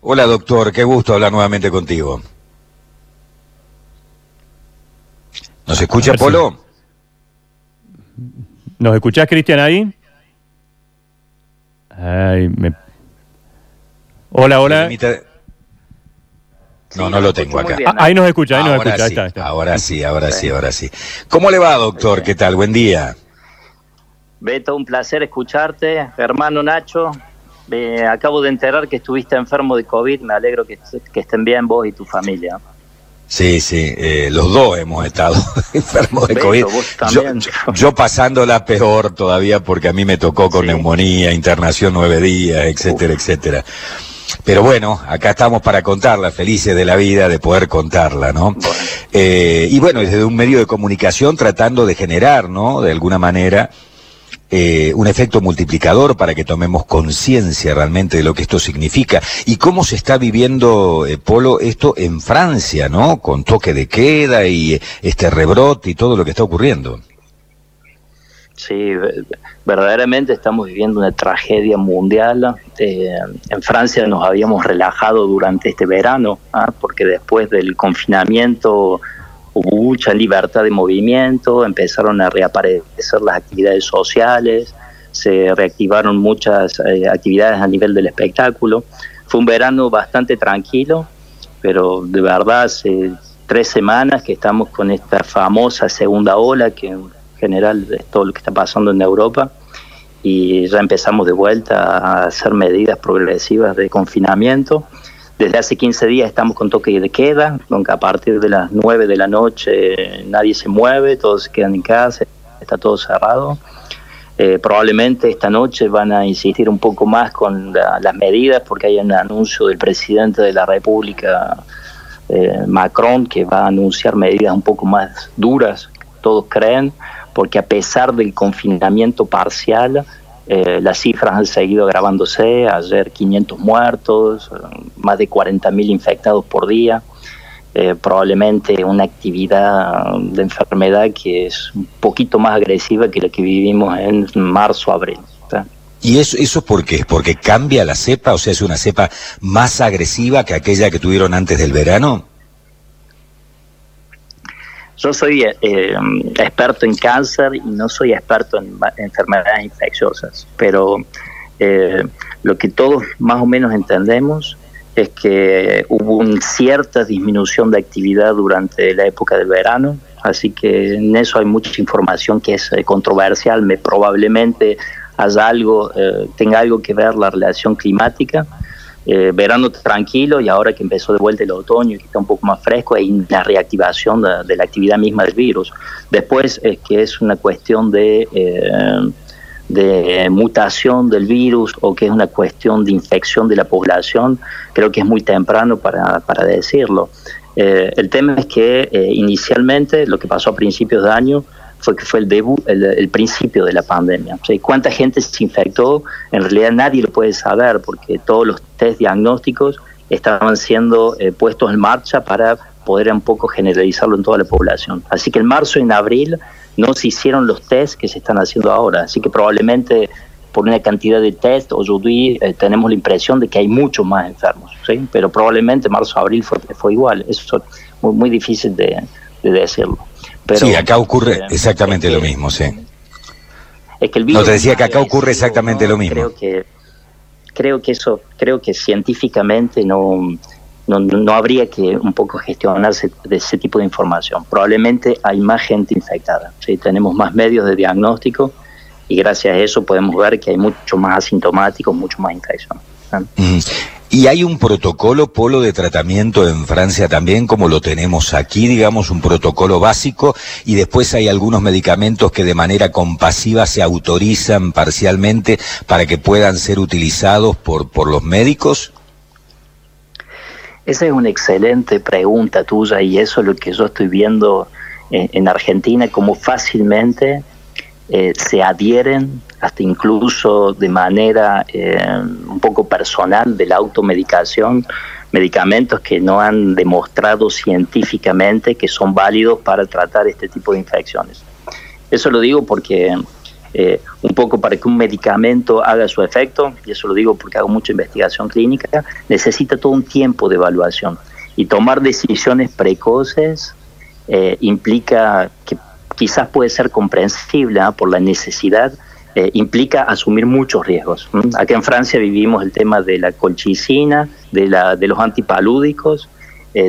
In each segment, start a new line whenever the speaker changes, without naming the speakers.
Hola doctor, qué gusto hablar nuevamente contigo. ¿Nos escucha Polo?
¿Nos escuchás, Cristian, ahí? Ay, me... Hola, hola.
No, no lo tengo acá.
Ah, ahí nos escucha, ahí nos
ahora
escucha.
Sí,
ahí está,
Ahora sí, ahora sí, ahora sí. ¿Cómo le va, doctor? ¿Qué tal? Buen día.
Beto, un placer escucharte. Hermano Nacho, me acabo de enterar que estuviste enfermo de COVID. Me alegro que, que estén bien vos y tu familia.
Sí, sí, eh, los dos hemos estado enfermos de COVID. Yo, yo- yo pasándola peor todavía porque a mí me tocó con
Sí.
neumonía, internación nueve días, etcétera, etcétera. Pero bueno, acá estamos para contarla, felices de la vida de poder contarla, ¿no? Eh, y bueno, desde un medio de comunicación tratando de generar, ¿no? De alguna manera, eh, un efecto multiplicador para que tomemos conciencia realmente de lo que esto significa y cómo se está viviendo, eh, Polo, esto en Francia, ¿no? Con toque de queda y eh, este rebrote y todo lo que está ocurriendo.
Sí, ve- verdaderamente estamos viviendo una tragedia mundial. Eh, en Francia nos habíamos relajado durante este verano, ¿ah? porque después del confinamiento hubo mucha libertad de movimiento, empezaron a reaparecer las actividades sociales, se reactivaron muchas eh, actividades a nivel del espectáculo. Fue un verano bastante tranquilo, pero de verdad hace tres semanas que estamos con esta famosa segunda ola que en general es todo lo que está pasando en Europa y ya empezamos de vuelta a hacer medidas progresivas de confinamiento. Desde hace 15 días estamos con toque de queda, aunque a partir de las 9 de la noche nadie se mueve, todos se quedan en casa, está todo cerrado. Eh, probablemente esta noche van a insistir un poco más con la- las medidas porque hay un anuncio del presidente de la República, eh, Macron, que va a anunciar medidas un poco más duras, todos creen, porque a pesar del confinamiento parcial, eh, las cifras han seguido agravándose, ayer 500 muertos, más de 40.000 infectados por día, eh, probablemente una actividad de enfermedad que es un poquito más agresiva que la que vivimos en marzo, abril.
¿Y eso, eso por qué? ¿Porque cambia la cepa? O sea, es una cepa más agresiva que aquella que tuvieron antes del verano.
Yo soy eh, experto en cáncer y no soy experto en enfermedades infecciosas, pero eh, lo que todos más o menos entendemos es que hubo una cierta disminución de actividad durante la época del verano, así que en eso hay mucha información que es eh, controversial, me probablemente haya algo, eh, tenga algo que ver la relación climática, eh, verano tranquilo y ahora que empezó de vuelta el otoño y que está un poco más fresco, hay una reactivación de, de la actividad misma del virus. Después es que es una cuestión de, eh, de mutación del virus o que es una cuestión de infección de la población, creo que es muy temprano para, para decirlo. Eh, el tema es que eh, inicialmente lo que pasó a principios de año fue que fue el debut, el, principio de la pandemia. O sea, ¿y ¿Cuánta gente se infectó? En realidad nadie lo puede saber porque todos los test diagnósticos estaban siendo eh, puestos en marcha para poder un poco generalizarlo en toda la población. Así que en marzo y en abril no se hicieron los test que se están haciendo ahora. Así que probablemente por una cantidad de test, aujourd'hui eh, tenemos la impresión de que hay muchos más enfermos, pero probablemente marzo-abril fue, fue igual. Eso es muy, difícil de decirlo. Pero,
sí, acá ocurre exactamente
es
lo mismo, sí.
es que el
No,
virus
te decía que acá ocurre exactamente
¿no?
lo mismo.
Creo que, creo que eso, creo que científicamente no, no, no habría que un poco gestionarse de ese tipo de información. Probablemente hay más gente infectada, ¿sí? tenemos más medios de diagnóstico y gracias a eso podemos ver que hay mucho más asintomáticos, mucho más infección.
¿Y hay un protocolo, Polo, de tratamiento en Francia también, como lo tenemos aquí, digamos, un protocolo básico, y después hay algunos medicamentos que de manera compasiva se autorizan parcialmente para que puedan ser utilizados por, por los médicos?
Esa es una excelente pregunta tuya y eso es lo que yo estoy viendo en, en Argentina, como fácilmente eh, se adhieren hasta incluso de manera eh, un poco personal de la automedicación, medicamentos que no han demostrado científicamente que son válidos para tratar este tipo de infecciones. Eso lo digo porque eh, un poco para que un medicamento haga su efecto, y eso lo digo porque hago mucha investigación clínica, necesita todo un tiempo de evaluación. Y tomar decisiones precoces eh, implica que quizás puede ser comprensible ¿ah? por la necesidad, eh, implica asumir muchos riesgos. Acá en Francia vivimos el tema de la colchicina, de, la, de los antipalúdicos,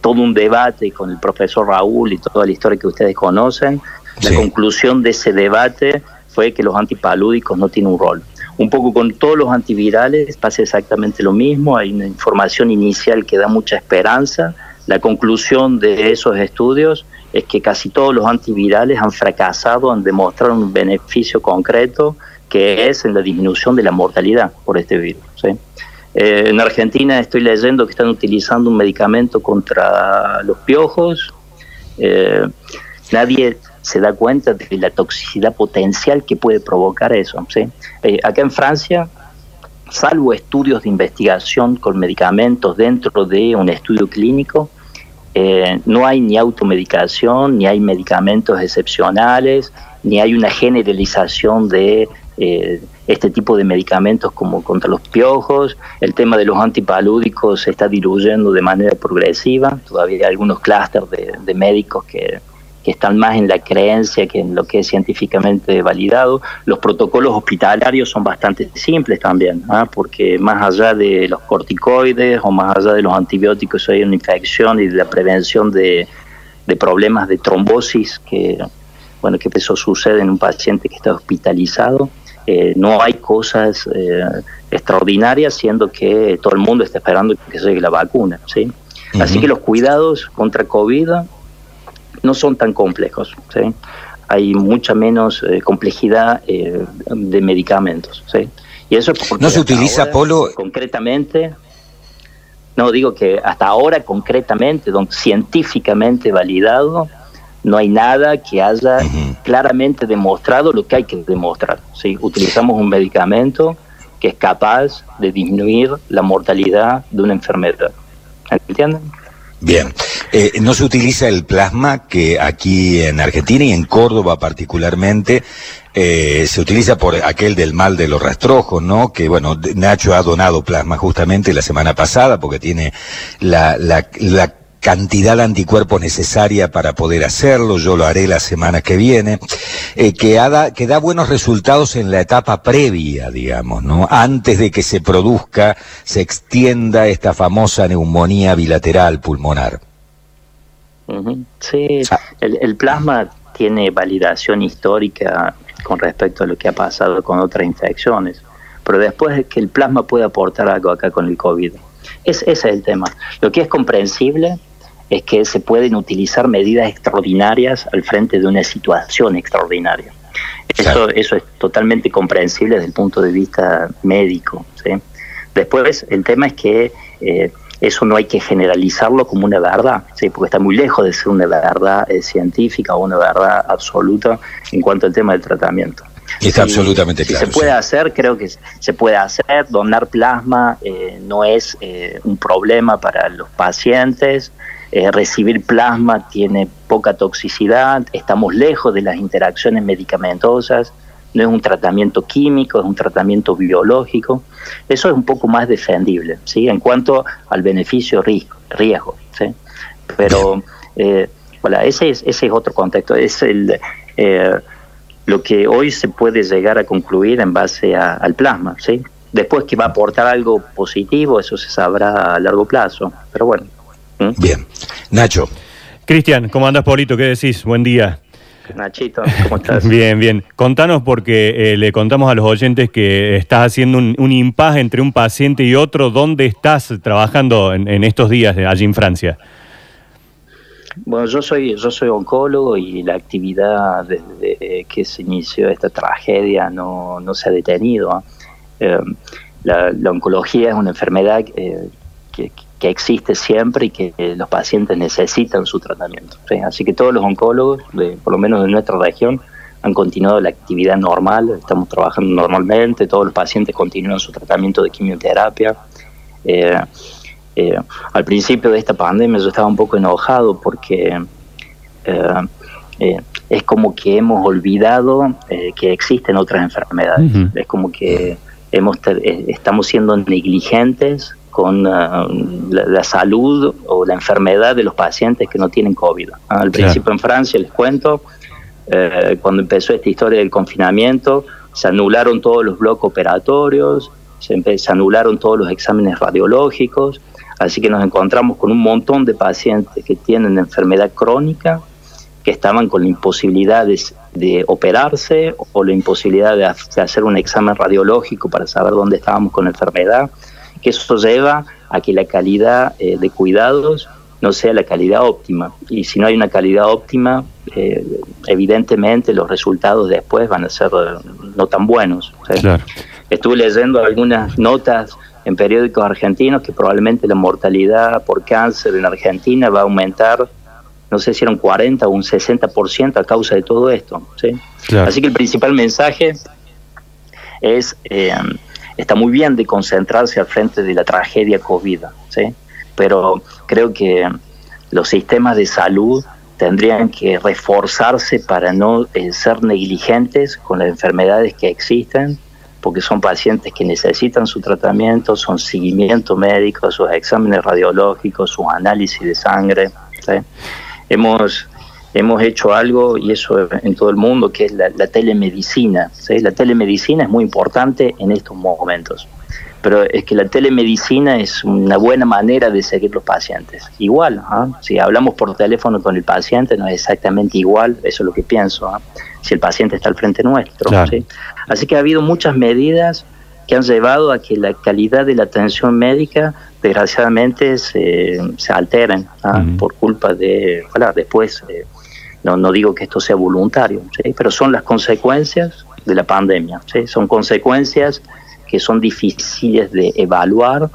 todo un debate con el profesor Raúl y toda la historia que ustedes conocen. La conclusión de ese debate fue que los antipalúdicos no tienen un rol. Un poco con todos los antivirales pasa exactamente lo mismo, hay una información inicial que da mucha esperanza. La conclusión de esos estudios es que casi todos los antivirales han fracasado en demostrar un beneficio concreto que es en la disminución de la mortalidad por este virus. Eh, en Argentina estoy leyendo que están utilizando un medicamento contra los piojos. Eh, nadie se da cuenta de la toxicidad potencial que puede provocar eso. ¿sí? Eh, acá en Francia, salvo estudios de investigación con medicamentos dentro de un estudio clínico, eh, no hay ni automedicación, ni hay medicamentos excepcionales, ni hay una generalización de eh, este tipo de medicamentos como contra los piojos. El tema de los antipalúdicos se está diluyendo de manera progresiva. Todavía hay algunos clústeres de médicos que que están más en la creencia que en lo que es científicamente validado. Los protocolos hospitalarios son bastante simples también, ¿ah? porque más allá de los corticoides o más allá de los antibióticos hay una infección y de la prevención de, problemas de trombosis que bueno que eso sucede en un paciente que está hospitalizado. Eh, no hay cosas eh, extraordinarias, siendo que todo el mundo está esperando que llegue la vacuna. ¿sí? Así que los cuidados contra COVID no son tan complejos. ¿sí? Hay mucha menos eh, complejidad eh, de medicamentos. ¿sí? Y eso porque
no se utiliza polo
concretamente. No digo que hasta ahora concretamente, científicamente validado, no hay nada que haya claramente demostrado lo que hay que demostrar. ¿sí? Utilizamos un medicamento que es capaz de disminuir la mortalidad de una enfermedad. ¿Entienden?
Bien, eh, no se utiliza el plasma que aquí en Argentina y en Córdoba particularmente eh, se utiliza por aquel del mal de los rastrojos, ¿no? Que bueno, Nacho ha donado plasma justamente la semana pasada porque tiene la, la, la cantidad de anticuerpos necesaria para poder hacerlo, yo lo haré la semana que viene, eh, que, da, que da buenos resultados en la etapa previa, digamos, ¿no? Antes de que se produzca, se extienda esta famosa neumonía bilateral pulmonar.
Sí, el, el plasma tiene validación histórica con respecto a lo que ha pasado con otras infecciones, pero después es que el plasma puede aportar algo acá con el COVID. Es, ese es el tema. Lo que es comprensible es que se pueden utilizar medidas extraordinarias al frente de una situación extraordinaria. Eso, eso es totalmente comprensible desde el punto de vista médico. Después, el tema es que eh, eso no hay que generalizarlo como una verdad, ¿sí? porque está muy lejos de ser una verdad eh, científica o una verdad absoluta en cuanto al tema del tratamiento.
Está absolutamente claro.
se puede hacer, creo que se puede hacer. Donar plasma eh, no es un problema para los pacientes. Eh, recibir plasma tiene poca toxicidad, estamos lejos de las interacciones medicamentosas, no es un tratamiento químico, es un tratamiento biológico. Eso es un poco más defendible, ¿sí? En cuanto al beneficio-riesgo, riesgo, ¿sí? Pero, eh, ese es, ese es otro contexto, es el... Eh, lo que hoy se puede llegar a concluir en base al plasma, ¿sí? Después que va a aportar algo positivo, eso se sabrá a largo plazo, pero bueno.
Bien. Nacho.
Cristian, ¿cómo andas, Polito? ¿Qué decís? Buen día.
Nachito, ¿cómo estás?
bien, bien. Contanos porque eh, le contamos a los oyentes que estás haciendo un, un entre un paciente y otro. ¿Dónde estás trabajando en, estos días allí en Francia?
Bueno, yo soy yo soy oncólogo y la actividad desde que se inició esta tragedia no, se ha detenido. ¿ah? Eh, la, oncología es una enfermedad eh, que, que existe siempre y que los pacientes necesitan su tratamiento. Así que todos los oncólogos, por lo menos de nuestra región, han continuado la actividad normal, estamos trabajando normalmente, todos los pacientes continúan su tratamiento de quimioterapia. Eh, eh, al principio de esta pandemia yo estaba un poco enojado porque eh, es como que hemos olvidado que existen otras enfermedades. Es como que hemos estamos siendo negligentes con la, salud o la enfermedad de los pacientes que no tienen COVID. Al principio en Francia, les cuento, cuando empezó esta historia del confinamiento, se anularon todos los bloques operatorios, se, se anularon todos los exámenes radiológicos, así que nos encontramos con un montón de pacientes que tienen enfermedad crónica, que estaban con la imposibilidad de, operarse o la imposibilidad de, hacer un examen radiológico para saber dónde estábamos con la enfermedad, que eso lleva a que la calidad eh, de cuidados no sea la calidad óptima. Y si no hay una calidad óptima, eh, evidentemente los resultados después van a ser eh, no tan buenos. Estuve leyendo algunas notas en periódicos argentinos que probablemente la mortalidad por cáncer en Argentina va a aumentar, no sé si era un 40 o un 60% a causa de todo esto. Así que el principal mensaje es, eh, está muy bien de concentrarse al frente de la tragedia COVID, pero creo que los sistemas de salud tendrían que reforzarse para no eh, ser negligentes con las enfermedades que existen, porque son pacientes que necesitan su tratamiento, son seguimiento médico, sus exámenes radiológicos, sus análisis de sangre. Hemos, hemos hecho algo, y eso en todo el mundo, que es la, telemedicina. La telemedicina es muy importante en estos momentos pero es que la telemedicina es una buena manera de seguir los pacientes. Igual, ¿ah? si hablamos por teléfono con el paciente no es exactamente igual, eso es lo que pienso, ¿ah? si el paciente está al frente nuestro. Así que ha habido muchas medidas que han llevado a que la calidad de la atención médica desgraciadamente se, se alteren ¿ah? por culpa de, bueno, después, eh, no, no digo que esto sea voluntario, pero son las consecuencias de la pandemia, son consecuencias que son difíciles de evaluar,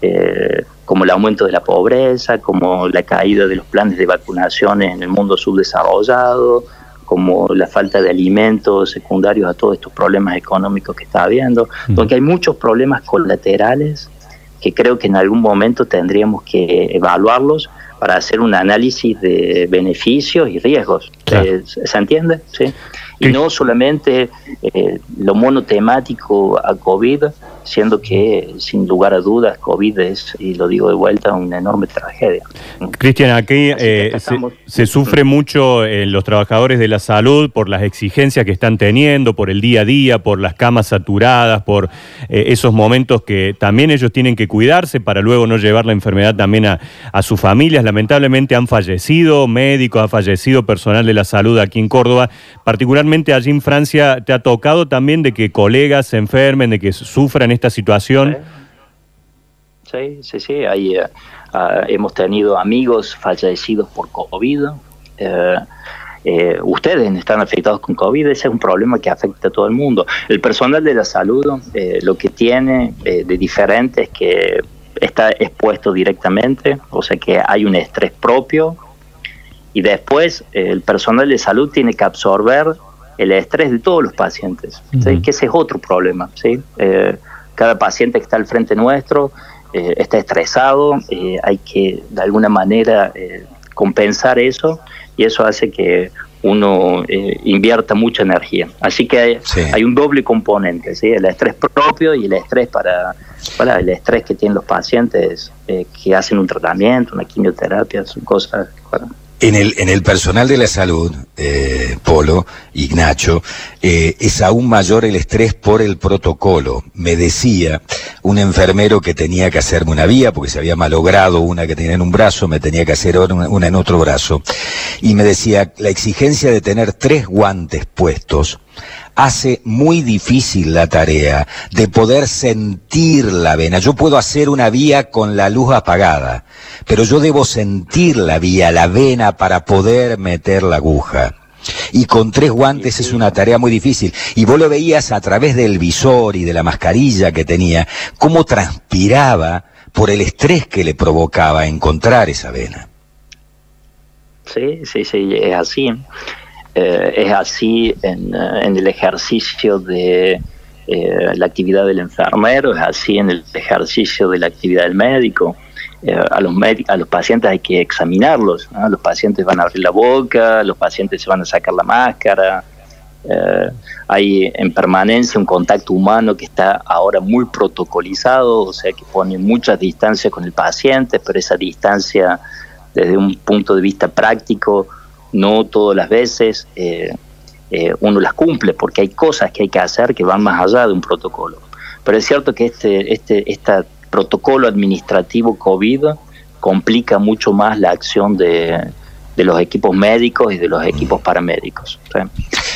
eh, como el aumento de la pobreza, como la caída de los planes de vacunaciones en el mundo subdesarrollado, como la falta de alimentos secundarios a todos estos problemas económicos que está habiendo. Porque hay muchos problemas colaterales que creo que en algún momento tendríamos que evaluarlos para hacer un análisis de beneficios y riesgos. Eh, ¿Se entiende? ¿Sí? y no solamente eh, lo monotemático a COVID, siendo que sin lugar a dudas COVID es, y lo digo de vuelta, una enorme tragedia.
Cristian, aquí eh, se, sufre mucho en los trabajadores de la salud por las exigencias que están teniendo, por el día a día, por las camas saturadas, por eh, esos momentos que también ellos tienen que cuidarse para luego no llevar la enfermedad también a, a sus familias. Lamentablemente han fallecido médicos, ha fallecido personal de la salud aquí en Córdoba, particularmente allí en Francia, ¿te ha tocado también de que colegas se enfermen, de que sufran esta situación?
Sí, sí, sí. Ahí, eh, ah, hemos tenido amigos fallecidos por COVID. Eh, eh, ustedes están afectados con COVID, ese es un problema que afecta a todo el mundo. El personal de la salud lo que tiene de diferente es que está expuesto directamente, o sea que hay un estrés propio y después el personal de salud tiene que absorber el estrés de todos los pacientes, que ese es otro problema. ¿sí? Cada paciente que está al frente nuestro eh, está estresado, eh, hay que de alguna manera eh, compensar eso y eso hace que uno invierta mucha energía. Así que hay, un doble componente, ¿sí? el estrés propio y el estrés para, para el estrés que tienen los pacientes que hacen un tratamiento, una quimioterapia, son cosas...
En el, en el personal de la salud, eh, Polo, Ignacio, eh, es aún mayor el estrés por el protocolo. Me decía un enfermero que tenía que hacerme una vía, porque se había malogrado una que tenía en un brazo, me tenía que hacer una en otro brazo. Y me decía, la exigencia de tener tres guantes puestos hace muy difícil la tarea de poder sentir la vena. Yo puedo hacer una vía con la luz apagada, pero yo debo sentir la vía, la vena, para poder meter la aguja. Y con tres guantes es una tarea muy difícil. Y vos lo veías a través del visor y de la mascarilla que tenía, cómo transpiraba por el estrés que le provocaba encontrar esa vena.
Sí, sí, sí, es así. Eh, es así en, eh, en, el ejercicio de eh, la actividad del enfermero, es así en el ejercicio de la actividad del médico. a, los a los pacientes hay que examinarlos, los pacientes van a abrir la boca, los pacientes se van a sacar la máscara, hay en permanencia un contacto humano que está ahora muy protocolizado, o sea que pone muchas distancias con el paciente, pero esa distancia desde un punto de vista práctico, no todas las veces eh, eh, uno las cumple, porque hay cosas que hay que hacer que van más allá de un protocolo. Pero es cierto que este, este, este protocolo administrativo COVID complica mucho más la acción de, de los equipos médicos y de los equipos paramédicos.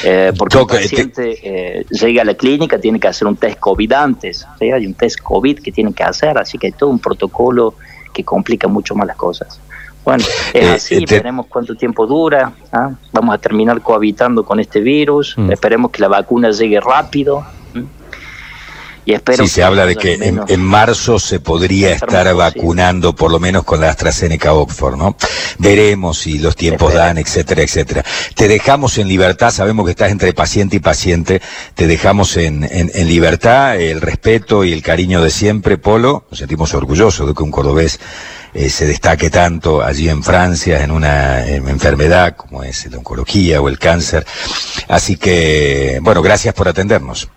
Eh, porque el paciente eh, llega a la clínica, tiene que hacer un test COVID antes, hay un test COVID que tiene que hacer, así que hay todo un protocolo que complica mucho más las cosas. Bueno, es eh, así, veremos cuánto tiempo dura, ¿ah? vamos a terminar cohabitando con este virus, mm. esperemos que la vacuna llegue rápido,
y espero sí, se habla de que en, marzo se podría estar vacunando, por lo menos con la AstraZeneca Oxford, ¿no? Veremos si los tiempos dan, etcétera, etcétera. Te dejamos en libertad, sabemos que estás entre paciente y paciente, te dejamos en, en, libertad, el respeto y el cariño de siempre, Polo. Nos sentimos orgullosos de que un cordobés eh, se destaque tanto allí en Francia en una enfermedad como es la oncología o el cáncer. Así que, bueno, gracias por atendernos.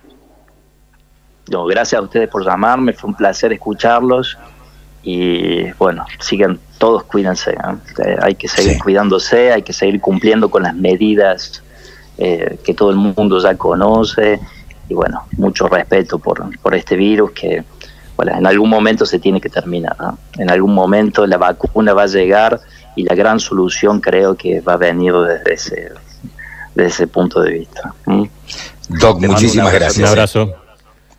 No, gracias a ustedes por llamarme, fue un placer escucharlos y bueno, sigan todos, cuídense, eh, hay que seguir cuidándose, hay que seguir cumpliendo con las medidas eh, que todo el mundo ya conoce y bueno, mucho respeto por, por este virus que bueno, en algún momento se tiene que terminar, en algún momento la vacuna va a llegar y la gran solución creo que va a venir desde ese, desde ese punto de vista.
Doc, muchísimas gracias.
Un abrazo.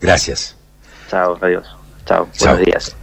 Gracias.
Chao, adiós. Chao, buenos días.